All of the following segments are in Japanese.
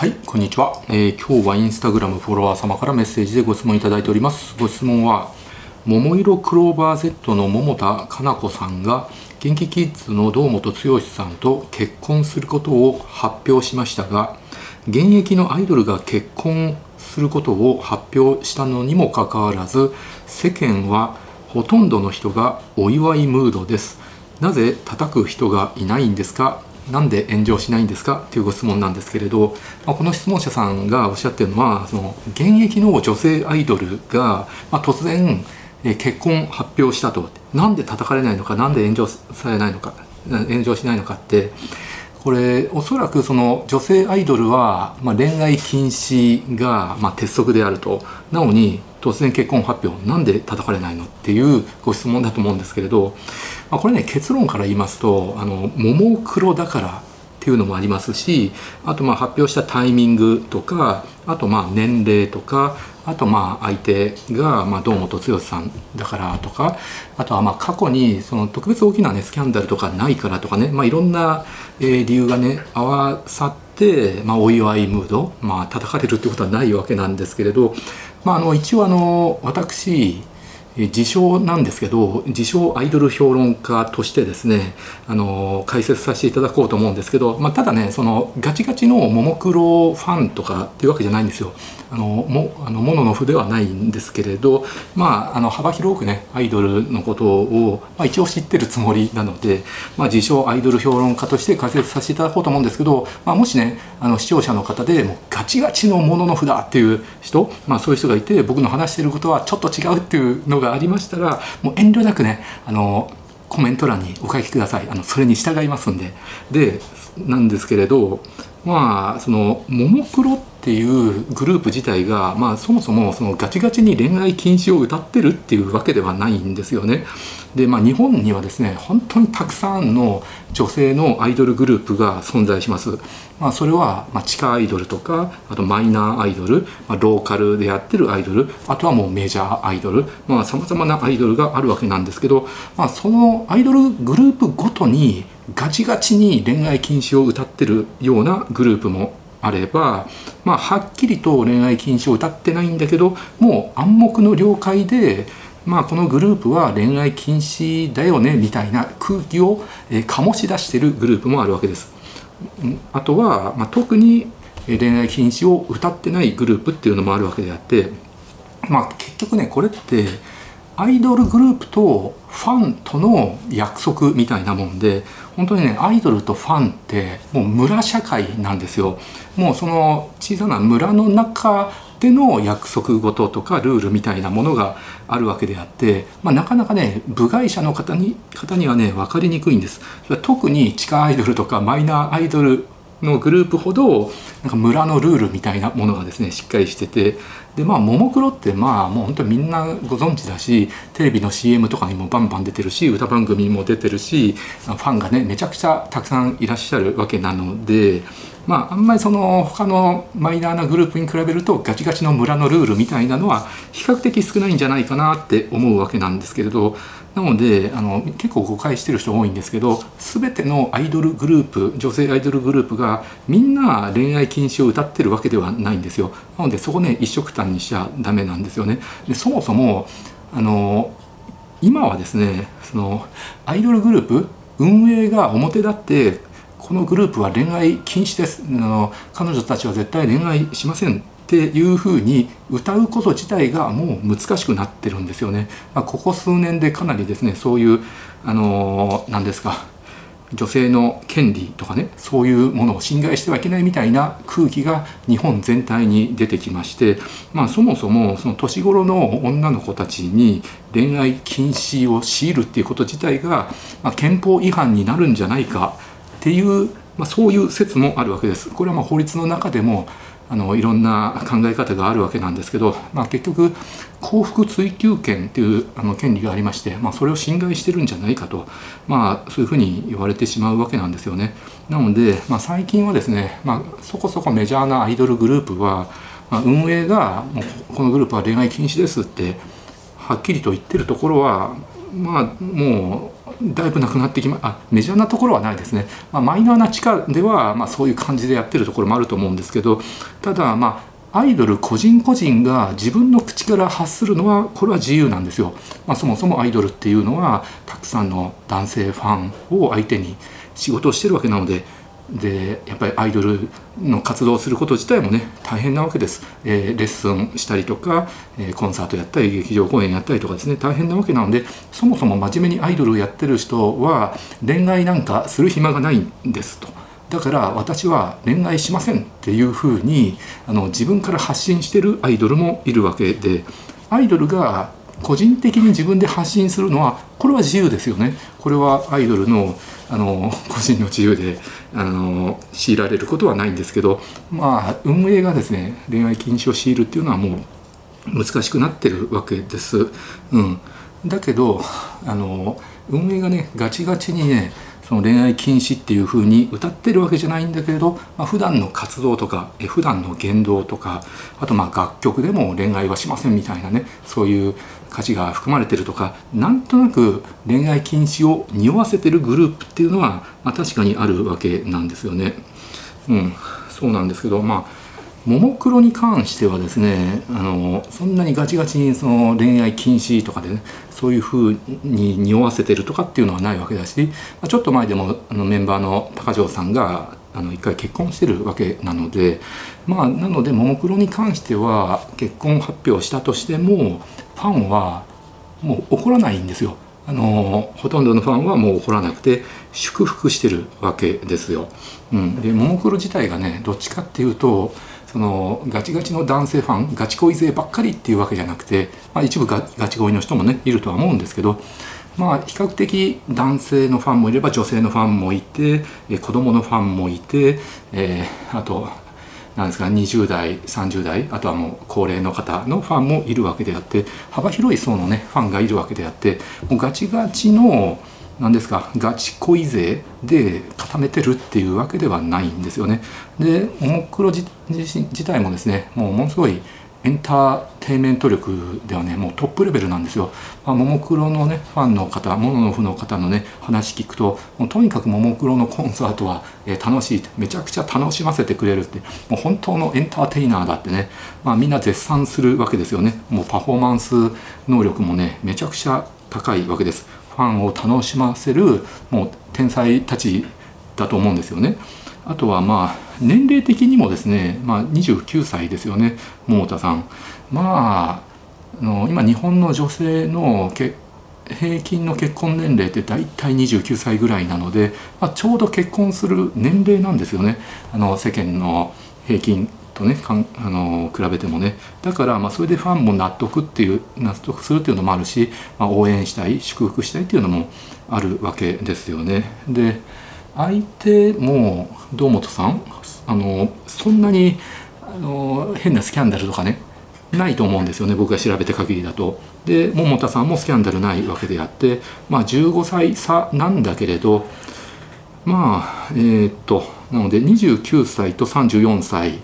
はいこんにちは、えー、今日はインスタグラムフォロワー様からメッセージでご質問いただいております。ご質問は桃色クローバー Z の桃田かな子さんが元気キッズの堂本剛さんと結婚することを発表しましたが現役のアイドルが結婚することを発表したのにもかかわらず世間はほとんどの人がお祝いムードです。なぜ叩く人がいないんですか？なんで炎上しないんですか？というご質問なんですけれど、まあ、この質問者さんがおっしゃってるのはその現役の女性アイドルが、まあ、突然結婚発表したと。なんで叩かれないのか？なんで炎上されないのか？炎上しないのかって。これおそらくその女性アイドルは、まあ、恋愛禁止が、まあ、鉄則であると。なのに突然結婚発表なんで叩かれないのっていうご質問だと思うんですけれど、まあ、これね結論から言いますとあのももクロだからっていうのもありますしあとまあ発表したタイミングとかあとまあ年齢とかあとまあ相手がま堂本剛さんだからとかあとはまあ過去にその特別大きなねスキャンダルとかないからとかねまあいろんな理由がね合わさってまあお祝いムードまあ叩かれるってことはないわけなんですけれどまああの一応あの私自称なんですけど自称アイドル評論家としてですねあの解説させていただこうと思うんですけど、まあ、ただねそのガチガチのももクロファンとかっていうわけじゃないんですよ。あのもあのモノノフではないんですけれど、まあ、あの幅広くねアイドルのことを、まあ、一応知ってるつもりなので、まあ、自称アイドル評論家として解説させていただこうと思うんですけど、まあ、もしねあの視聴者の方でもうガチガチのモノノフだっていう人、まあ、そういう人がいて僕の話してることはちょっと違うっていうのがありましたらもう遠慮なくねあのコメント欄にお書きください。あのそれに従いますんで。でなんですけれどまあそのももクロっていうグループ自体が、まあ、そもそもそのガチガチに恋愛禁止を歌ってるっていうわけではないんですよね。で、まあ、日本にはですね本当にたくさんの女性のアイドルグループが存在します。まあ、それは、まあ、地下アイドルとかあとマイナーアイドル、まあ、ローカルでやってるアイドルあとはもうメジャーアイドルさまざ、まなアイドルがあるわけなんですけど、まあ、そのアイドルグループごとにガチガチに恋愛禁止を歌ってるようなグループもあれば、まあ、はっきりと恋愛禁止を歌ってないんだけどもう暗黙の了解で、まあ、このグループは恋愛禁止だよねみたいな空気を、え醸し出してるグループもあるわけです。あとは、まあ、特に恋愛禁止を歌ってないグループっていうのもあるわけであって、まあ、結局ねこれってアイドルグループとファンとの約束みたいなもんで本当にねアイドルとファンってもう村社会なんですよ。もうその小さな村の中での約束事とかルールみたいなものがあるわけであって、まあ、なかなかね部外者の方に方にはね分かりにくいんです。特に地下アイドルとかマイナーアイドルのグループほどなんか村のルールみたいなものがですねしっかりしててでまあももクロってまあもう本当にみんなご存知だしテレビの CM とかにもバンバン出てるし歌番組も出てるしファンがねめちゃくちゃたくさんいらっしゃるわけなのでまああんまりその他のマイナーなグループに比べるとガチガチの村のルールみたいなのは比較的少ないんじゃないかなって思うわけなんですけれどなのであの結構誤解してる人多いんですけど全てのアイドルグループ女性アイドルグループがみんな恋愛禁止を歌ってるわけではないんですよ。なのでそこね一緒くたにしちゃダメなんですよね。でそもそもあの今はですねそのアイドルグループ運営が表立ってこのグループは恋愛禁止です。あの彼女たちは絶対恋愛しません。っていうふうに歌うこと自体がもう難しくなってるんですよね。まあ、ここ数年でかなりですねそういうあの何ですか女性の権利とかねそういうものを侵害してはいけないみたいな空気が日本全体に出てきまして、まあ、そもそもその年頃の女の子たちに恋愛禁止を強いるっていうこと自体が、まあ、憲法違反になるんじゃないかっていう、まあ、そういう説もあるわけです。これはまあ法律の中でもあのいろんな考え方があるわけなんですけど、まあ、結局幸福追求権っていうあの権利がありまして、まあ、それを侵害してるんじゃないかと、まあ、そういうふうに言われてしまうわけなんですよね。なので、まあ、最近はですね、まあ、そこそこメジャーなアイドルグループは、まあ、運営がもうこのグループは恋愛禁止ですってはっきりと言ってるところはまあもうだいぶなくなってきまあメジャーなところはないですね、まあ、マイナーな地下では、まあ、そういう感じでやってるところもあると思うんですけどただまあアイドル個人個人が自分の口から発するのはこれは自由なんですよ、まあ、そもそもアイドルっていうのはたくさんの男性ファンを相手に仕事をしてるわけなのででやっぱりアイドルの活動をすること自体もね大変なわけです、えー、レッスンしたりとか、えー、コンサートやったり劇場公演やったりとかですね大変なわけなのでそもそも真面目にアイドルをやってる人は恋愛なんかする暇がないんですと。だから私は恋愛しませんっていうふうにあの自分から発信してるアイドルもいるわけでアイドルが個人的に自分で発信するのはこれは自由ですよねこれはアイドルのあの個人の自由であの強いられることはないんですけどまあ運営がですね恋愛禁止を強いるっていうのはもう難しくなってるわけです。うん、だけどあの運営がねガチガチにねその恋愛禁止っていうふうに歌ってるわけじゃないんだけれど、まあ、普段の活動とかえ普段の言動とかあとまあ楽曲でも恋愛はしませんみたいなねそういう価値が含まれてるとかなんとなく恋愛禁止を匂わせてるグループっていうのは、まあ、確かにあるわけなんですよね。うん、そうなんですけどまあももクロに関してはですねあのそんなにガチガチにその恋愛禁止とかでねそういうふうに匂わせてるとかっていうのはないわけだしまあちょっと前でもあのメンバーの高城さんがあの一回結婚してるわけなのでまあなのでももクロに関しては結婚発表したとしてもファンはもう怒らないんですよ。あのほとんどのファンはもう怒らなくて祝福してるわけですよ。うん、でももクロ自体がねどっちかっていうとそのガチガチの男性ファンガチ恋勢ばっかりっていうわけじゃなくて、まあ、一部ガチ恋の人もねいるとは思うんですけどまあ比較的男性のファンもいれば女性のファンもいて子供のファンもいて、えー、あとなんですか20代30代あとはもう高齢の方のファンもいるわけであって幅広い層のねファンがいるわけであってもうガチガチの何ですかガチ恋勢で固めてるっていうわけではないんですよね。でももクロ自自体もですねもうものすごいエンターテイメント力ではねもうトップレベルなんですよ。まあ、ももクロのねファンの方モノノフの方のね話聞くともうとにかくももクロのコンサートは、えー、楽しいめちゃくちゃ楽しませてくれるってもう本当のエンターテイナーだってね、まあ、みんな絶賛するわけですよね。もうパフォーマンス能力もねめちゃくちゃ高いわけです。ファンを楽しませるもう天才たちだと思うんですよね。あとはまあ年齢的にもですね、まあ、29歳ですよね桃田さんまああの今日本の女性の平均の結婚年齢って大体29歳ぐらいなので、まあ、ちょうど結婚する年齢なんですよねあの世間の平均とねかんあの比べてもねだからまあそれでファンも納得っていう納得するっていうのもあるし、まあ、応援したい祝福したいっていうのもあるわけですよね。で相手も堂本さんあのそんなにあの変なスキャンダルとかねないと思うんですよね僕が調べた限りだと。で桃田さんもスキャンダルないわけであってまあ15歳差なんだけれどまあえー、っとなので29歳と34歳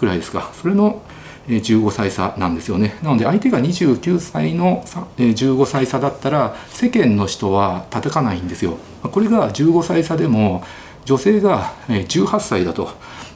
くらいですか。それの15歳差なんですよね。なので相手が29歳の15歳差だったら世間の人は叩かないんですよ。これが15歳差でも女性が18歳だと。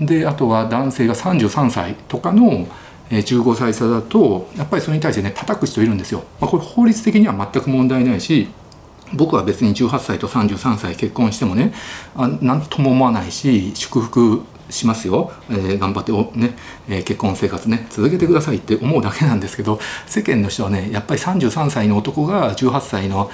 であとは男性が33歳とかの15歳差だとやっぱりそれに対してね叩く人いるんですよ、まあ、これ法律的には全く問題ないし僕は別に18歳と33歳結婚してもね何とも思わないし祝福しますよ、えー、頑張ってお、ねえー、結婚生活ね続けてくださいって思うだけなんですけど世間の人はねやっぱり33歳の男が18歳の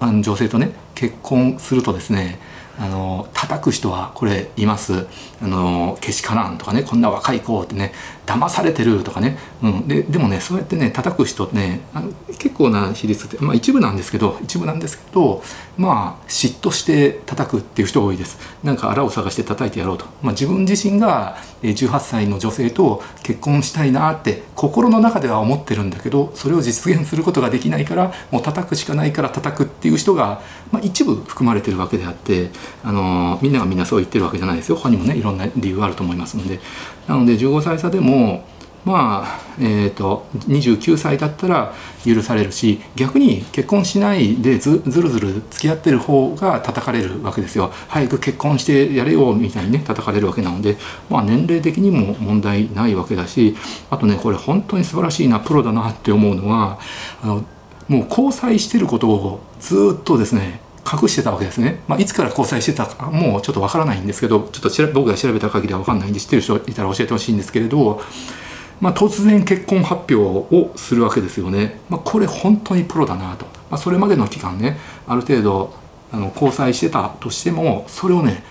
あの女性とね結婚するとですねあの叩く人はこれいます。あのけしからんとかねこんな若い子ってね騙されてるとかね、うん、ででもねそうやってね叩く人ってねあの結構な比率って、まあ、一部なんですけど一部なんですけどまあ嫉妬して叩くっていう人が多いです。なんかあらを探して叩いてやろうと、まあ、自分自身が18歳の女性と結婚したいなって心の中では思ってるんだけどそれを実現することができないからもう叩くしかないから叩くっていう人が、まあ、一部含まれてるわけであってあのみんながみんなそう言ってるわけじゃないですよ。他にもねいろんな理由があると思いますので。なので15歳差でもまあえーと、29歳だったら許されるし逆に結婚しないでずずるずる付き合ってる方が叩かれるわけですよ。早く結婚してやれよみたいにね叩かれるわけなので、まあ、年齢的にも問題ないわけだしあとねこれ本当に素晴らしいなプロだなって思うのはあのもう交際してることをずっとですね隠してたわけですね、まあ、いつから交際してたかもうちょっとわからないんですけどちょっと僕が調べた限りは分かんないんで知ってる人いたら教えてほしいんですけれどまあ、突然結婚発表をするわけですよね、まあ、これ本当にプロだなと、まあ、それまでの期間ねある程度あの交際してたとしてもそれをね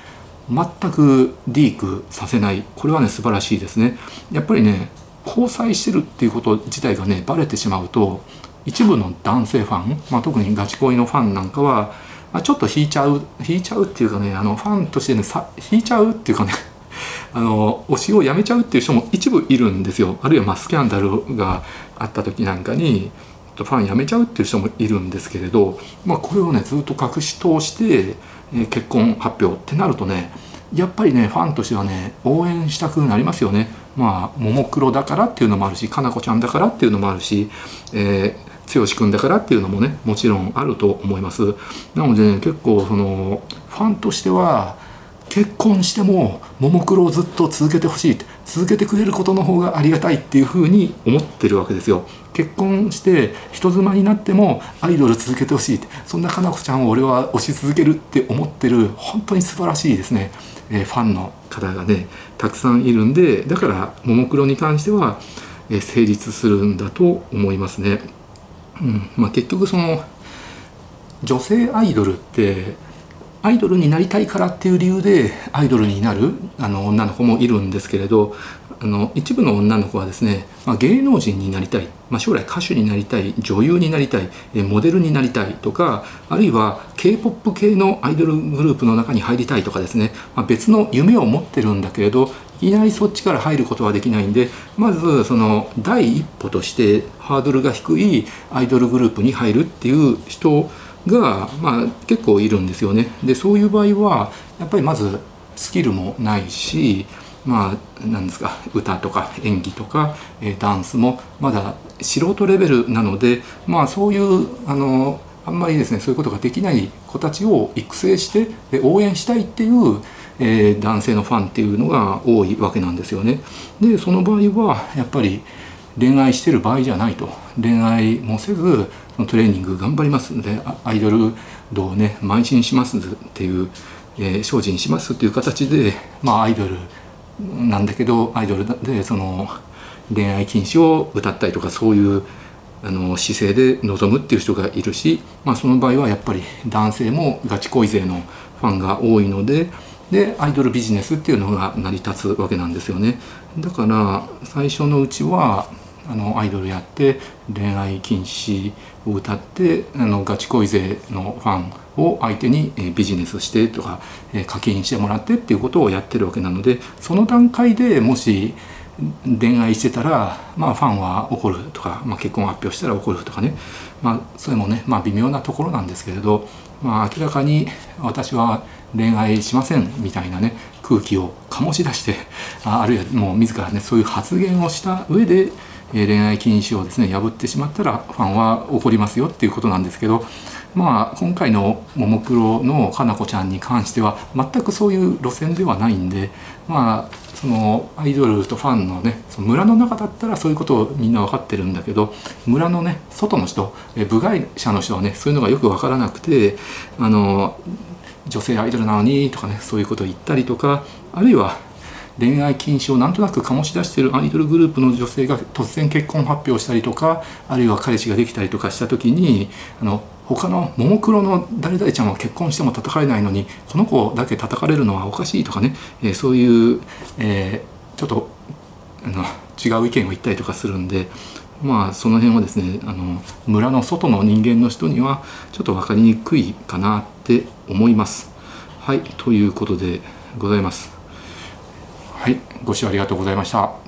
全くリークさせない。これはね素晴らしいですね。やっぱりね交際してるっていうこと自体がねバレてしまうと一部の男性ファン、まあ、特にガチ恋のファンなんかは、まあ、ちょっと引いちゃう引いちゃうっていうかねあのファンとしてねさ引いちゃうっていうかねあの推しをやめちゃうっていう人も一部いるんですよ。あるいはまスキャンダルがあった時なんかにファンやめちゃうっていう人もいるんですけれど、まあ、これをねずっと隠し通して、え、結婚発表ってなるとねやっぱりねファンとしてはね応援したくなりますよね。まあももクロだからっていうのもあるしかなこちゃんだからっていうのもあるし、えー、剛君だからっていうのもねもちろんあると思います。なので、ね、結構そのファンとしては結婚してもももクロをずっと続けてほしいって続けてくれることの方がありがたいっていうふうに思ってるわけですよ。結婚して人妻になってもアイドル続けてほしいってそんなかなこちゃんを俺は推し続けるって思ってる本当に素晴らしいですね、えー、ファンの方がねたくさんいるんでだからももクロに関しては、えー、成立するんだと思いますね、うん。まあ、結局その女性アイドルってアイドルになりたいからっていう理由でアイドルになるあの女の子もいるんですけれどあの一部の女の子はですね、まあ、芸能人になりたい、まあ、将来歌手になりたい女優になりたいモデルになりたいとかあるいは k p o p 系のアイドルグループの中に入りたいとかですね、まあ、別の夢を持ってるんだけれどいきなりそっちから入ることはできないんでまずその第一歩としてハードルが低いアイドルグループに入るっていう人をが、まあ、結構いるんですよね。でそういう場合はやっぱりまずスキルもないしまあ何ですか歌とか演技とか、えダンスもまだ素人レベルなのでまあそういうあのあんまりですねそういうことができない子たちを育成してで応援したいっていう、えー、男性のファンっていうのが多いわけなんですよね。でその場合はやっぱり恋愛してる場合じゃないと恋愛もせずのトレーニング頑張りますのでアイドル道をね邁進しますっていう、えー、精進しますっていう形でまあアイドルなんだけどアイドルでその恋愛禁止を歌ったりとかそういうあの姿勢で臨むっていう人がいるし、まあ、その場合はやっぱり男性もガチ恋勢のファンが多いのででアイドルビジネスっていうのが成り立つわけなんですよね。だから最初のうちはあのアイドルやって恋愛禁止を歌ってあのガチ恋勢のファンを相手にビジネスしてとか課金してもらってっていうことをやってるわけなのでその段階でもし恋愛してたら、まあ、ファンは怒るとか、まあ、結婚発表したら怒るとかね、まあ、それもね、まあ、微妙なところなんですけれど、まあ、明らかに私は恋愛しませんみたいなね空気を醸し出してあるいはもう自らねそういう発言をした上で恋愛禁止をですね破ってしまったらファンは怒りますよっていうことなんですけどまあ今回のももクロのかなこちゃんに関しては全くそういう路線ではないんでまあそのアイドルとファンのねその村の中だったらそういうことをみんな分かってるんだけど村のね外の人部外者の人はねそういうのがよく分からなくてあの女性アイドルなのにとかねそういうことを言ったりとかあるいは恋愛禁止をなんとなく醸し出してるアイドルグループの女性が突然結婚発表したりとかあるいは彼氏ができたりとかした時にあの他のももクロの誰々ちゃんは結婚しても叩かれないのにこの子だけ叩かれるのはおかしいとかね、えー、そういう、えー、ちょっとあの違う意見を言ったりとかするんでまあその辺はですねあの村の外の人間の人にはちょっと分かりにくいかなって思います。はいということでございます。はい、ご視聴ありがとうございました。